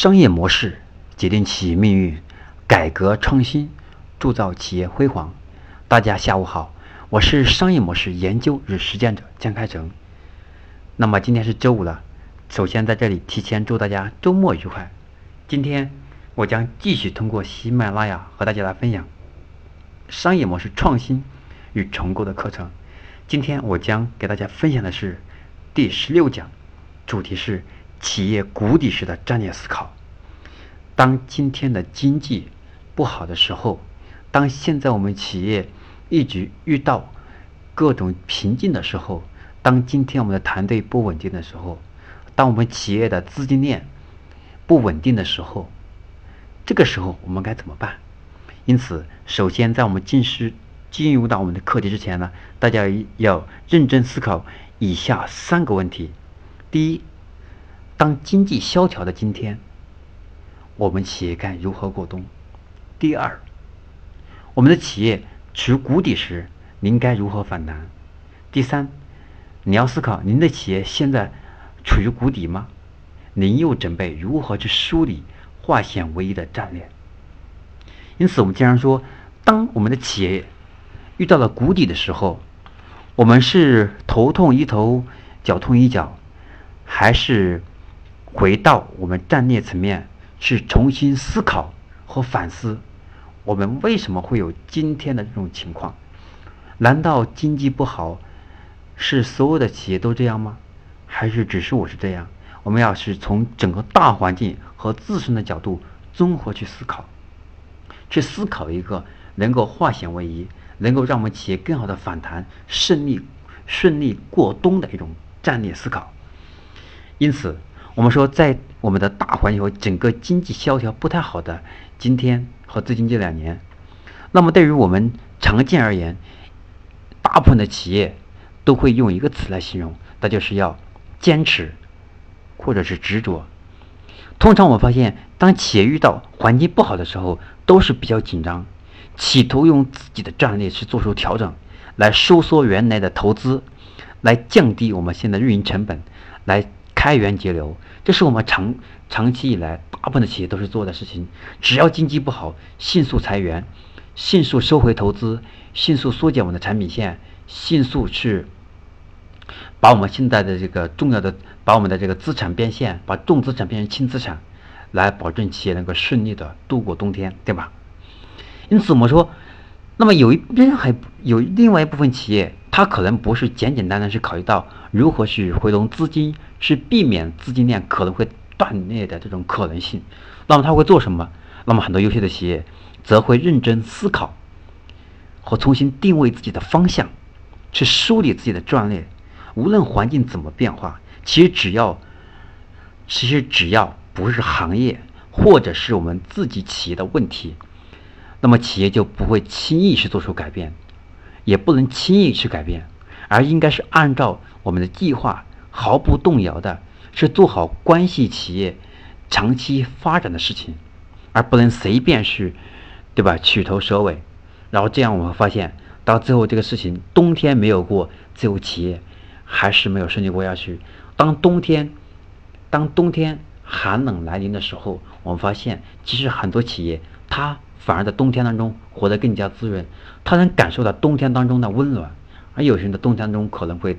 商业模式决定企业命运，改革创新铸造企业辉煌。大家下午好，我是商业模式研究与实践者江开成。那么今天是周五了，首先在这里提前祝大家周末愉快。今天我将继续通过喜马拉雅和大家来分享商业模式创新与重构的课程。今天我将给大家分享的是第十六讲，主题是。企业谷底时的战略思考。当今天的经济不好的时候，当现在我们企业一直遇到各种瓶颈的时候，当今天我们的团队不稳定的时候，当我们企业的资金链不稳定的时候，这个时候我们该怎么办？因此，首先在我们进师进入到我们的课题之前呢，大家要认真思考以下三个问题：第一。当经济萧条的今天，我们企业该如何过冬？第二，我们的企业处于谷底时，您该如何反弹？第三，你要思考您的企业现在处于谷底吗？您又准备如何去梳理化险为夷的战略？因此，我们经常说，当我们的企业遇到了谷底的时候，我们是头痛医头，脚痛医脚，还是？回到我们战略层面去重新思考和反思，我们为什么会有今天的这种情况？难道经济不好是所有的企业都这样吗？还是只是我是这样？我们要是从整个大环境和自身的角度综合去思考，去思考一个能够化险为夷、能够让我们企业更好的反弹、顺利顺利过冬的一种战略思考。因此。我们说，在我们的大环境和整个经济萧条不太好的今天和最近这两年，那么对于我们常见而言，大部分的企业都会用一个词来形容，那就是要坚持，或者是执着。通常我发现，当企业遇到环境不好的时候，都是比较紧张，企图用自己的战略去做出调整，来收缩原来的投资，来降低我们现在运营成本，来。开源节流，这是我们长长期以来大部分的企业都是做的事情。只要经济不好，迅速裁员，迅速收回投资，迅速缩减我们的产品线，迅速去把我们现在的这个重要的，把我们的这个资产变现，把重资产变成轻资产，来保证企业能够顺利的度过冬天，对吧？因此我们说，那么有一边还有另外一部分企业，它可能不是简简单单是考虑到如何去回笼资金。是避免资金链可能会断裂的这种可能性，那么他会做什么？那么很多优秀的企业则会认真思考和重新定位自己的方向，去梳理自己的战略。无论环境怎么变化，其实只要其实只要不是行业或者是我们自己企业的问题，那么企业就不会轻易去做出改变，也不能轻易去改变，而应该是按照我们的计划。毫不动摇的是做好关系企业长期发展的事情，而不能随便去，对吧？取头蛇尾，然后这样我们发现，到最后这个事情冬天没有过，最后企业还是没有顺利过下去。当冬天，当冬天寒冷来临的时候，我们发现其实很多企业它反而在冬天当中活得更加滋润，他能感受到冬天当中的温暖，而有些人的冬天中可能会。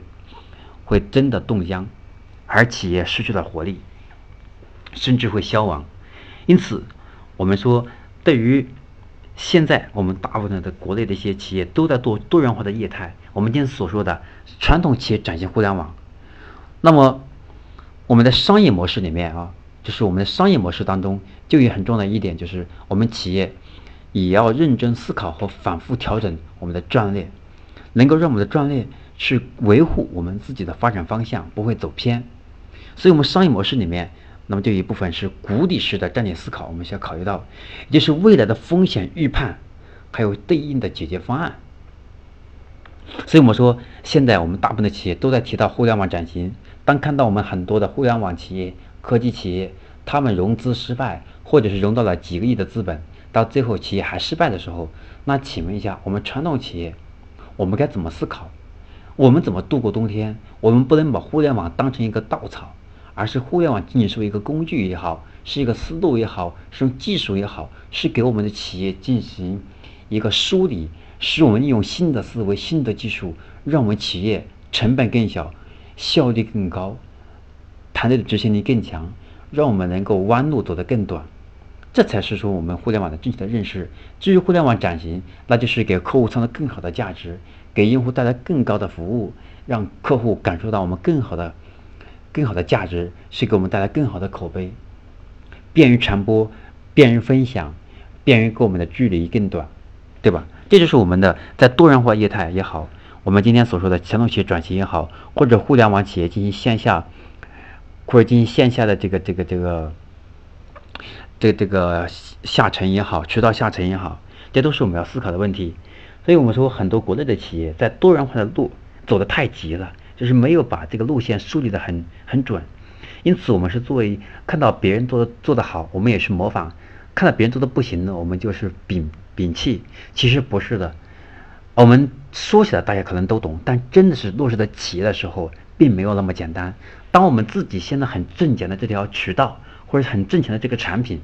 会真的冻僵，而企业失去了活力，甚至会消亡。因此，我们说，对于现在我们大部分的国内的一些企业都在做多元化的业态。我们今天所说的传统企业转型互联网，那么我们的商业模式里面啊，就是我们的商业模式当中，就有很重要的一点，就是我们企业也要认真思考和反复调整我们的战略，能够让我们的战略。去维护我们自己的发展方向不会走偏，所以，我们商业模式里面，那么就一部分是谷底式的战略思考，我们需要考虑到，也就是未来的风险预判，还有对应的解决方案。所以，我们说，现在我们大部分的企业都在提到互联网转型。当看到我们很多的互联网企业、科技企业，他们融资失败，或者是融到了几个亿的资本，到最后企业还失败的时候，那请问一下，我们传统企业，我们该怎么思考？我们怎么度过冬天？我们不能把互联网当成一个稻草，而是互联网仅仅是一个工具也好，是一个思路也好，是用技术也好，是给我们的企业进行一个梳理，使我们利用新的思维、新的技术，让我们企业成本更小、效率更高、团队的执行力更强，让我们能够弯路走得更短。这才是说我们互联网的正确的认识。至于互联网转型，那就是给客户创造更好的价值，给用户带来更高的服务，让客户感受到我们更好的、更好的价值，是给我们带来更好的口碑，便于传播，便于分享，便于跟我们的距离更短，对吧？这就是我们的在多元化业态也好，我们今天所说的传统企业转型也好，或者互联网企业进行线下或者进行线下的这个这个这个。这这个下沉也好，渠道下沉也好，这都是我们要思考的问题。所以我们说，很多国内的企业在多元化的路走得太急了，就是没有把这个路线梳理得很很准。因此，我们是作为看到别人做的做得好，我们也是模仿；看到别人做的不行呢，我们就是摒摒弃。其实不是的，我们说起来大家可能都懂，但真的是落实在企业的时候，并没有那么简单。当我们自己现在很挣钱的这条渠道。或者很挣钱的这个产品，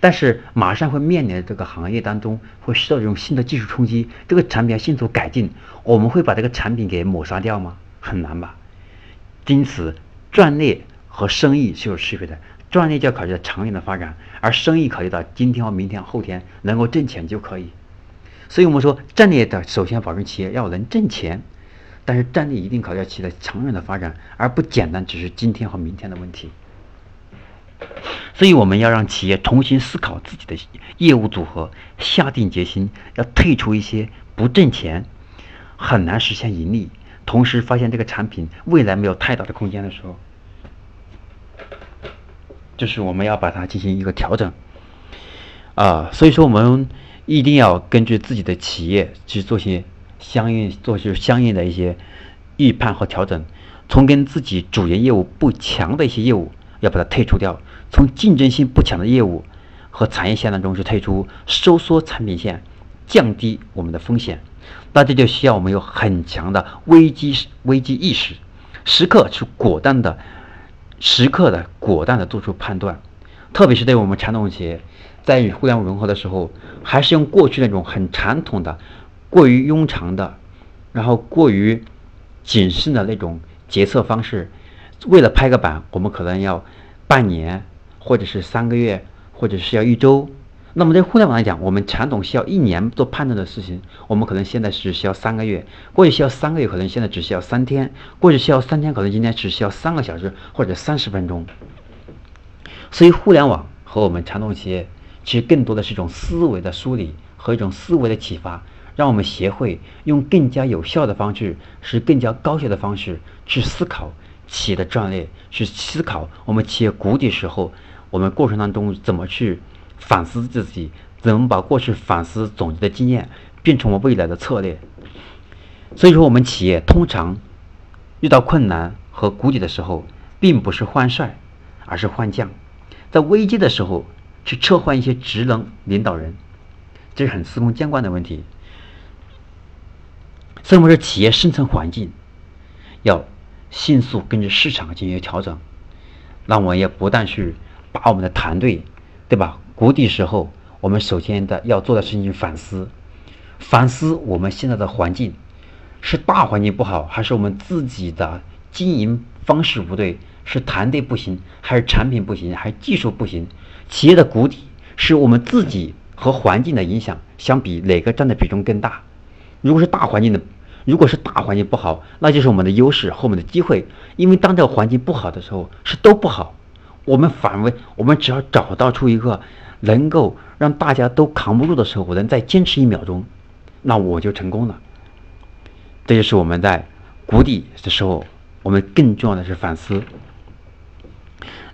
但是马上会面临这个行业当中会受到这种新的技术冲击，这个产品要迅速改进，我们会把这个产品给抹杀掉吗？很难吧。因此，战略和生意是有区别的，战略就要考虑到长远的发展，而生意考虑到今天和明天、后天能够挣钱就可以。所以我们说，战略的首先保证企业要能挣钱，但是战略一定考虑到企业的长远的发展，而不简单只是今天和明天的问题。所以我们要让企业重新思考自己的业务组合，下定决心要退出一些不挣钱、很难实现盈利，同时发现这个产品未来没有太大的空间的时候，就是我们要把它进行一个调整。啊，所以说我们一定要根据自己的企业去做些相应、做出相应的一些预判和调整，从跟自己主营业务不强的一些业务。要把它退出掉，从竞争性不强的业务和产业线当中去退出，收缩产品线，降低我们的风险。那这就需要我们有很强的危机危机意识，时刻去果断的、时刻的果断的做出判断。特别是对我们传统企业，在与互联网融合的时候，还是用过去那种很传统的、过于庸常的，然后过于谨慎的那种决策方式。为了拍个板，我们可能要半年，或者是三个月，或者是要一周。那么在互联网来讲，我们传统需要一年做判断的事情，我们可能现在只需要三个月，过去需要三个月，可能现在只需要三天，过去需要三天，可能今天只需要三个小时或者三十分钟。所以，互联网和我们传统企业其实更多的是一种思维的梳理和一种思维的启发，让我们学会用更加有效的方式，是更加高效的方式去思考。企业的战略去思考，我们企业谷底时候，我们过程当中怎么去反思自己，怎么把过去反思总结的经验变成我们未来的策略。所以说，我们企业通常遇到困难和谷底的时候，并不是换帅，而是换将。在危机的时候，去撤换一些职能领导人，这是很司空见惯的问题。所以，我们说企业生存环境要。迅速根据市场进行调整，那我们也不但是把我们的团队，对吧？谷底时候，我们首先的要做的事情反思，反思我们现在的环境是大环境不好，还是我们自己的经营方式不对？是团队不行，还是产品不行，还是技术不行？企业的谷底是我们自己和环境的影响相比，哪个占的比重更大？如果是大环境的。如果是大环境不好，那就是我们的优势和我们的机会。因为当这个环境不好的时候，是都不好。我们反问，我们只要找到出一个能够让大家都扛不住的时候，我能再坚持一秒钟，那我就成功了。这就是我们在谷底的时候，我们更重要的是反思。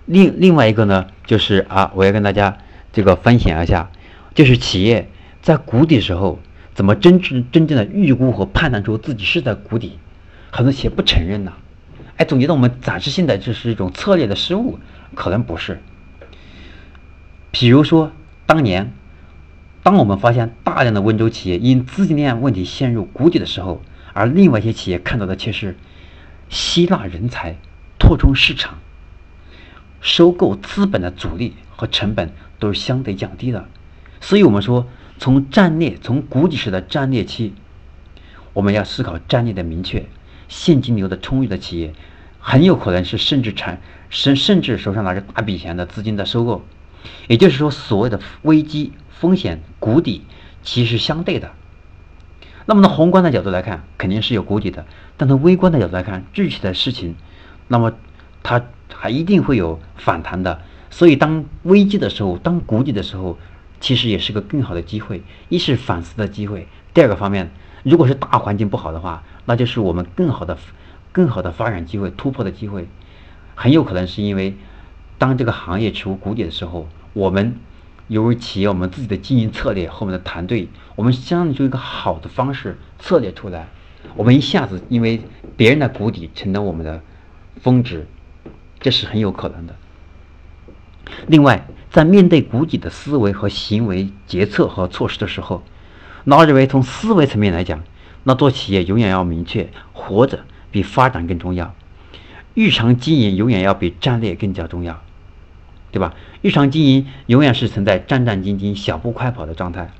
另另外一个呢，就是啊，我要跟大家这个分享一下，就是企业在谷底时候。怎么真正真正的预估和判断出自己是在谷底？很多企业不承认呢。哎，总觉得我们暂时性的这是一种策略的失误，可能不是。比如说，当年当我们发现大量的温州企业因资金链问题陷入谷底的时候，而另外一些企业看到的却是吸纳人才、拓充市场。收购资本的阻力和成本都是相对降低的。所以，我们说从战略，从谷底时的战略期，我们要思考战略的明确，现金流的充裕的企业，很有可能是甚至产甚甚至手上拿着大笔钱的资金的收购。也就是说，所谓的危机风险谷底其实相对的。那么从宏观的角度来看，肯定是有谷底的；但从微观的角度来看，具体的事情，那么它还一定会有反弹的。所以，当危机的时候，当谷底的时候，其实也是个更好的机会。一是反思的机会，第二个方面，如果是大环境不好的话，那就是我们更好的、更好的发展机会、突破的机会。很有可能是因为，当这个行业处于谷底的时候，我们。由于企业我们自己的经营策略和我们的团队，我们相当于一个好的方式策略出来，我们一下子因为别人的谷底成了我们的峰值，这是很有可能的。另外，在面对谷底的思维和行为决策和措施的时候，那我认为从思维层面来讲，那做企业永远要明确，活着比发展更重要，日常经营永远要比战略更加重要。对吧？日常经营永远是存在战战兢兢、小步快跑的状态。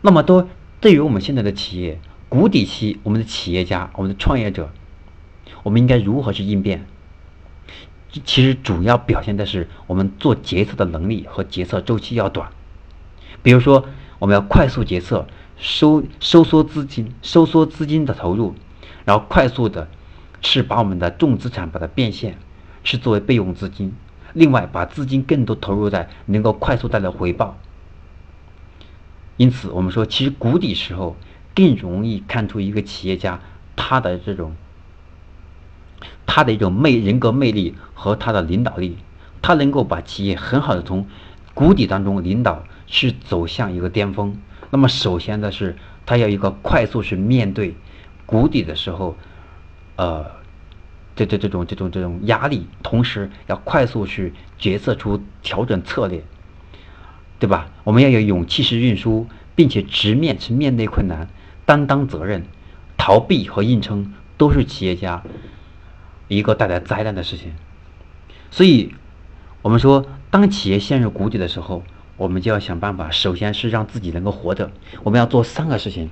那么，都对于我们现在的企业谷底期，我们的企业家、我们的创业者，我们应该如何去应变？其实主要表现的是我们做决策的能力和决策周期要短。比如说，我们要快速决策，收收缩资金、收缩资金的投入，然后快速的是把我们的重资产把它变现，是作为备用资金。另外，把资金更多投入在能够快速带来回报。因此，我们说，其实谷底时候更容易看出一个企业家他的这种他的一种魅人格魅力和他的领导力，他能够把企业很好的从谷底当中领导去走向一个巅峰。那么，首先的是他要一个快速去面对谷底的时候，呃。这这这种这种这种压力，同时要快速去决策出调整策略，对吧？我们要有勇气去运输，并且直面去面对困难，担当责任，逃避和硬撑都是企业家一个带来灾难的事情。所以，我们说，当企业陷入谷底的时候，我们就要想办法，首先是让自己能够活着。我们要做三个事情。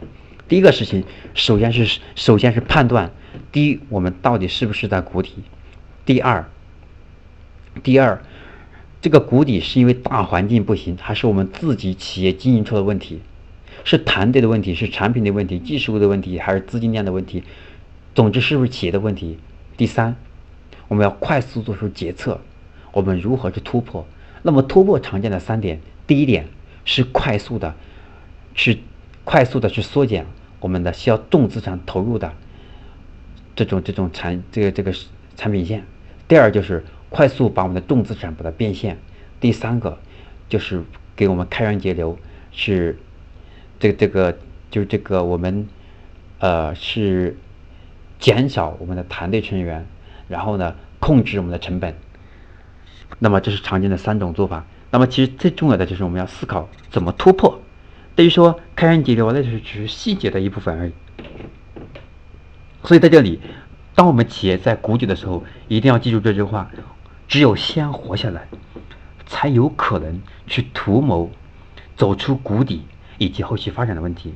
第一个事情，首先是首先是判断，第一，我们到底是不是在谷底；第二，第二，这个谷底是因为大环境不行，还是我们自己企业经营出了问题？是团队的问题，是产品的问题，技术的问题，还是资金链的问题？总之，是不是企业的问题？第三，我们要快速做出决策，我们如何去突破？那么突破常见的三点，第一点是快速的去。快速的去缩减我们的需要重资产投入的这种这种产这个这个产品线。第二就是快速把我们的重资产把它变现。第三个就是给我们开源节流，是这个这个就是这个我们呃是减少我们的团队成员，然后呢控制我们的成本。那么这是常见的三种做法。那么其实最重要的就是我们要思考怎么突破。等于说，开源节流那就是只是细节的一部分而已。所以在这里，当我们企业在谷底的时候，一定要记住这句话：只有先活下来，才有可能去图谋走出谷底以及后续发展的问题。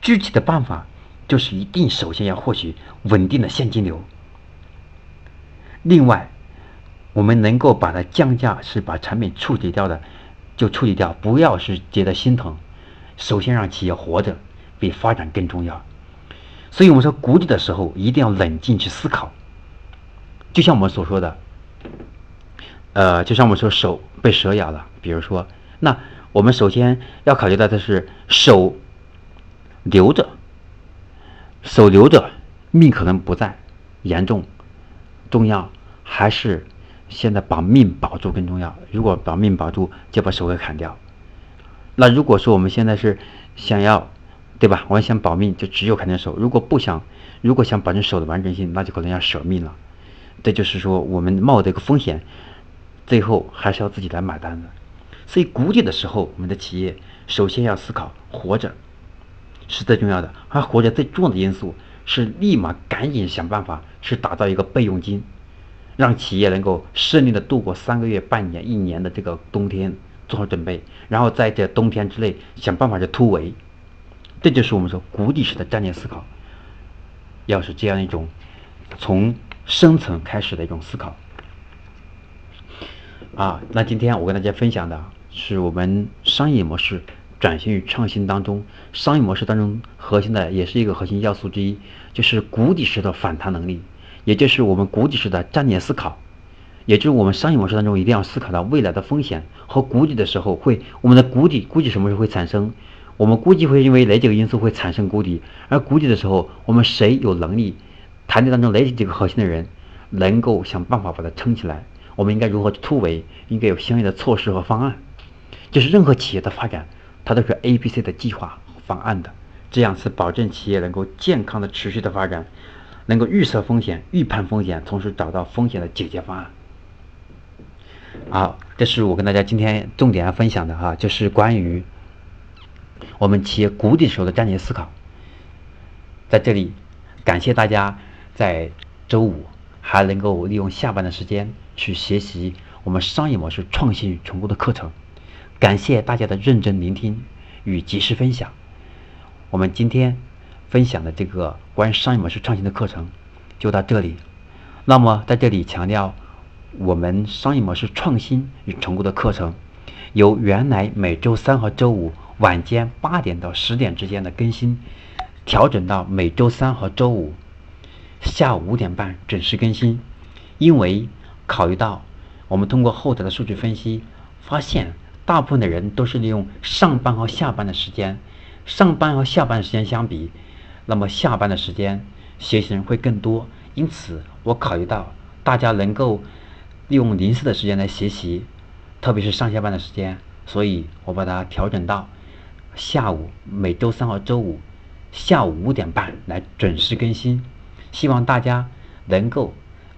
具体的办法就是一定首先要获取稳定的现金流。另外，我们能够把它降价，是把产品处理掉的，就处理掉，不要是觉得心疼。首先让企业活着比发展更重要，所以我们说谷底的时候一定要冷静去思考。就像我们所说的，呃，就像我们说手被蛇咬了，比如说，那我们首先要考虑到的是手留着，手留着命可能不在，严重重要还是现在把命保住更重要？如果把命保住，就把手给砍掉。那如果说我们现在是想要，对吧？我想保命，就只有砍掉手。如果不想，如果想保证手的完整性，那就可能要舍命了。这就是说，我们冒这个风险，最后还是要自己来买单的。所以谷底的时候，我们的企业首先要思考活着是最重要的，而活着最重要的因素是立马赶紧想办法去打造一个备用金，让企业能够顺利的度过三个月、半年、一年的这个冬天，做好准备，然后在这冬天之内想办法去突围。这就是我们说谷底式的战略思考，要是这样一种从深层开始的一种思考。啊，那今天我跟大家分享的是我们商业模式转型与创新当中，商业模式当中核心的也是一个核心要素之一，就是谷底式的反弹能力，也就是我们谷底式的战略思考，也就是我们商业模式当中一定要思考到未来的风险和谷底的时候会，我们的谷底估计什么时候会产生？我们估计会因为哪几个因素会产生谷底？而谷底的时候，我们谁有能力？团队当中哪几个核心的人能够想办法把它撑起来？我们应该如何突围？应该有相应的措施和方案。就是任何企业的发展，它都是 A、B、C 的计划方案的，这样是保证企业能够健康的、持续的发展，能够预测风险、预判风险，同时找到风险的解决方案。好，这是我跟大家今天重点要分享的哈，就是关于。我们企业谷底时候的战略思考，在这里感谢大家在周五还能够利用下班的时间去学习我们商业模式创新与成功的课程，感谢大家的认真聆听与及时分享。我们今天分享的这个关于商业模式创新的课程就到这里。那么在这里强调，我们商业模式创新与成功的课程由原来每周三和周五。晚间八点到十点之间的更新，调整到每周三和周五下午五点半准时更新。因为考虑到我们通过后台的数据分析，发现大部分的人都是利用上班和下班的时间，上班和下班时间相比，那么下班的时间学习人会更多。因此，我考虑到大家能够利用零碎的时间来学习，特别是上下班的时间，所以我把它调整到。下午每周三和周五下午五点半来准时更新，希望大家能够，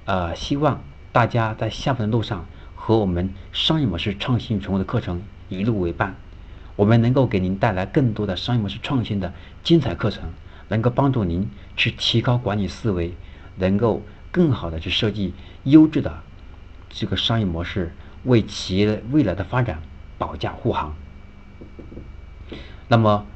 呃，希望大家在下班的路上和我们商业模式创新成功的课程一路为伴，我们能够给您带来更多的商业模式创新的精彩课程，能够帮助您去提高管理思维，能够更好的去设计优质的这个商业模式，为企业未来的发展保驾护航。那么，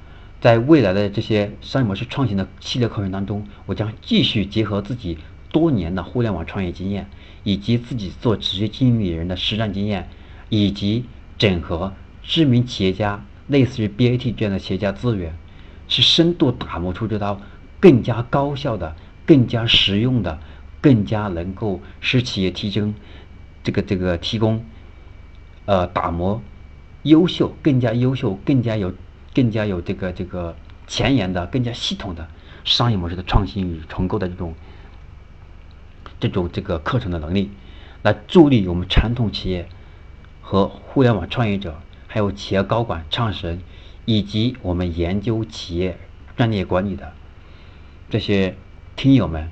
在未来的这些商业模式创新的系列课程当中，我将继续结合自己多年的互联网创业经验，以及自己做职业经理人的实战经验，以及整合知名企业家，类似于 BAT 这样的企业家资源，去深度打磨出这套更加高效的、更加实用的、更加能够使企业提升这个这个提供，呃，打磨优秀、更加优秀、更加有。更加有这个这个前沿的、更加系统的商业模式的创新与重构的这种这种这个课程的能力，来助力我们传统企业和互联网创业者，还有企业高管、创始人，以及我们研究企业战略管理的这些听友们，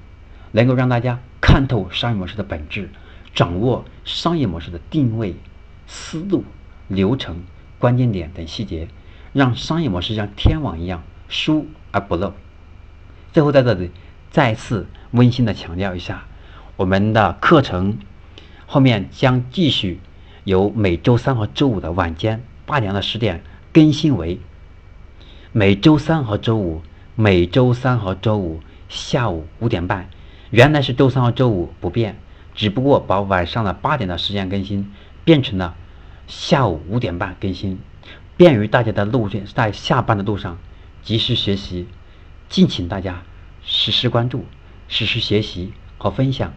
能够让大家看透商业模式的本质，掌握商业模式的定位、思路、流程、关键点等细节。让商业模式像天网一样疏而不漏。最后在这里再次温馨的强调一下，我们的课程后面将继续由每周三和周五的晚间八点到十点更新为每周三和周五，每周三和周五下午五点半。原来是周三和周五不变，只不过把晚上的八点的时间更新变成了下午五点半更新。便于大家的路线，在下班的路上及时学习，敬请大家实时关注、实时学习和分享。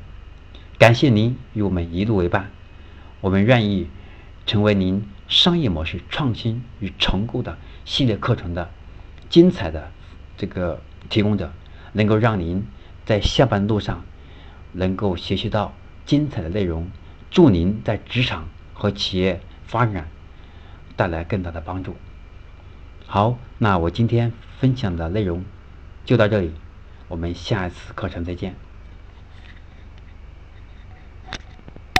感谢您与我们一路为伴，我们愿意成为您商业模式创新与成功的系列课程的精彩的这个提供者，能够让您在下班路上能够学习到精彩的内容，祝您在职场和企业发展。带来更大的帮助。好，那我今天分享的内容就到这里，我们下一次课程再见。